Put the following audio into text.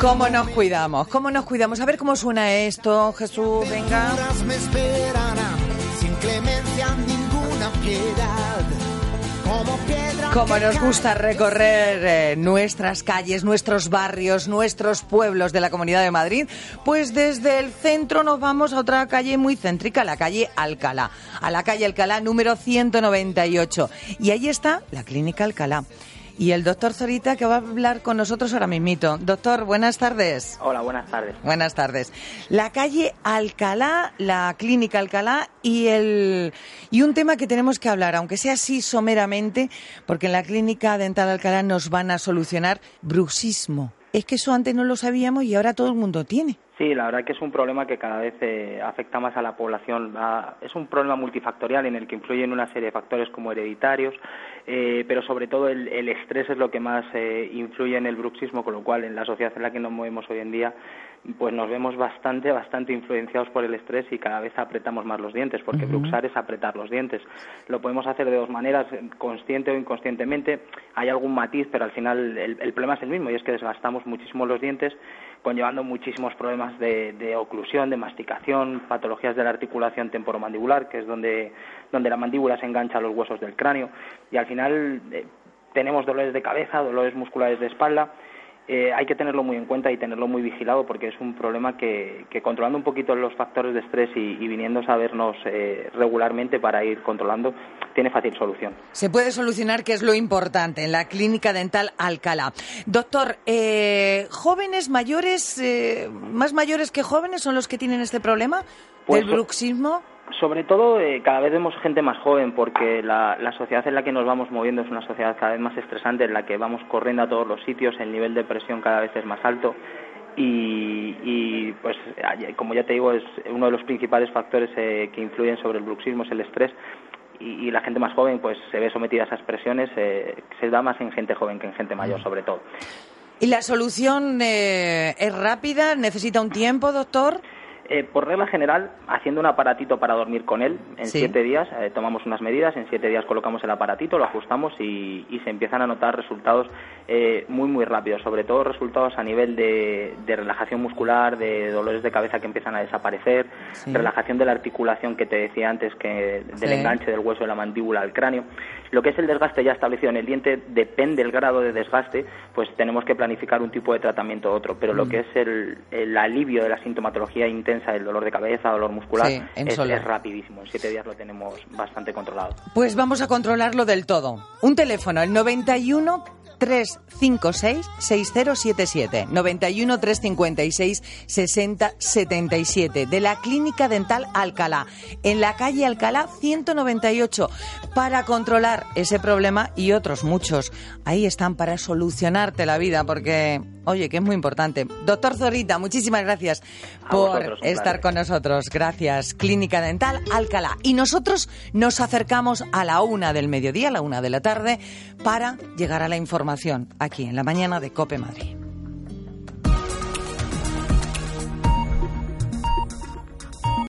¿Cómo nos cuidamos? ¿Cómo nos cuidamos? A ver cómo suena esto, Jesús, venga. me esperarán, sin clemencia ninguna piedad. Como nos gusta recorrer eh, nuestras calles, nuestros barrios, nuestros pueblos de la Comunidad de Madrid, pues desde el centro nos vamos a otra calle muy céntrica, la calle Alcalá, a la calle Alcalá número 198. Y ahí está la Clínica Alcalá. Y el doctor Zorita que va a hablar con nosotros ahora mismito. Doctor, buenas tardes. Hola, buenas tardes. Buenas tardes. La calle Alcalá, la clínica Alcalá y el y un tema que tenemos que hablar, aunque sea así someramente, porque en la clínica dental Alcalá nos van a solucionar bruxismo. Es que eso antes no lo sabíamos y ahora todo el mundo tiene. Sí, la verdad que es un problema que cada vez eh, afecta más a la población. Va- es un problema multifactorial en el que influyen una serie de factores como hereditarios, eh, pero sobre todo el, el estrés es lo que más eh, influye en el bruxismo, con lo cual en la sociedad en la que nos movemos hoy en día, pues nos vemos bastante, bastante influenciados por el estrés y cada vez apretamos más los dientes, porque bruxar es apretar los dientes. Lo podemos hacer de dos maneras, consciente o inconscientemente. Hay algún matiz, pero al final el, el problema es el mismo y es que desgastamos muchísimo los dientes conllevando muchísimos problemas de, de oclusión, de masticación, patologías de la articulación temporomandibular, que es donde, donde la mandíbula se engancha a los huesos del cráneo, y al final eh, tenemos dolores de cabeza, dolores musculares de espalda. Eh, hay que tenerlo muy en cuenta y tenerlo muy vigilado porque es un problema que, que controlando un poquito los factores de estrés y, y viniendo a vernos eh, regularmente para ir controlando, tiene fácil solución. Se puede solucionar, que es lo importante, en la clínica dental Alcalá. Doctor, eh, jóvenes mayores, eh, más mayores que jóvenes, son los que tienen este problema Pues, del bruxismo. Sobre todo, eh, cada vez vemos gente más joven porque la, la sociedad en la que nos vamos moviendo es una sociedad cada vez más estresante, en la que vamos corriendo a todos los sitios, el nivel de presión cada vez es más alto y, y, pues, como ya te digo, es uno de los principales factores eh, que influyen sobre el bruxismo es el estrés y, y la gente más joven pues se ve sometida a esas presiones, eh, se da más en gente joven que en gente mayor sobre todo. ¿Y la solución eh, es rápida? ¿Necesita un tiempo, doctor? Eh, por regla general, haciendo un aparatito para dormir con él, en Sí. siete días eh, tomamos unas medidas, en siete días colocamos el aparatito, lo ajustamos y, y se empiezan a notar resultados eh, muy, muy rápidos, sobre todo resultados a nivel de, de relajación muscular, de dolores de cabeza que empiezan a desaparecer, Sí. relajación de la articulación que te decía antes, que del Sí. enganche del hueso de la mandíbula al cráneo. Lo que es el desgaste ya establecido en el diente, depende del grado de desgaste, pues tenemos que planificar un tipo de tratamiento u otro, pero Mm. lo que es el, el alivio de la sintomatología intensa, el dolor de cabeza, dolor muscular, Sí, es, es rapidísimo. En siete días lo tenemos bastante controlado. Pues vamos a controlarlo del todo. Un teléfono, el 91 356 6077. 91 356 6077. De la Clínica Dental Alcalá. En la calle Alcalá 198. Para controlar ese problema y otros muchos. Ahí están para solucionarte la vida porque, oye, que es muy importante. Doctor Zorrita, muchísimas gracias por vosotros, estar con nosotros. Gracias. Clínica Dental Alcalá. Y nosotros nos acercamos a la una del mediodía, a la una de la tarde, para llegar a la información aquí en la mañana de Cope Madrid.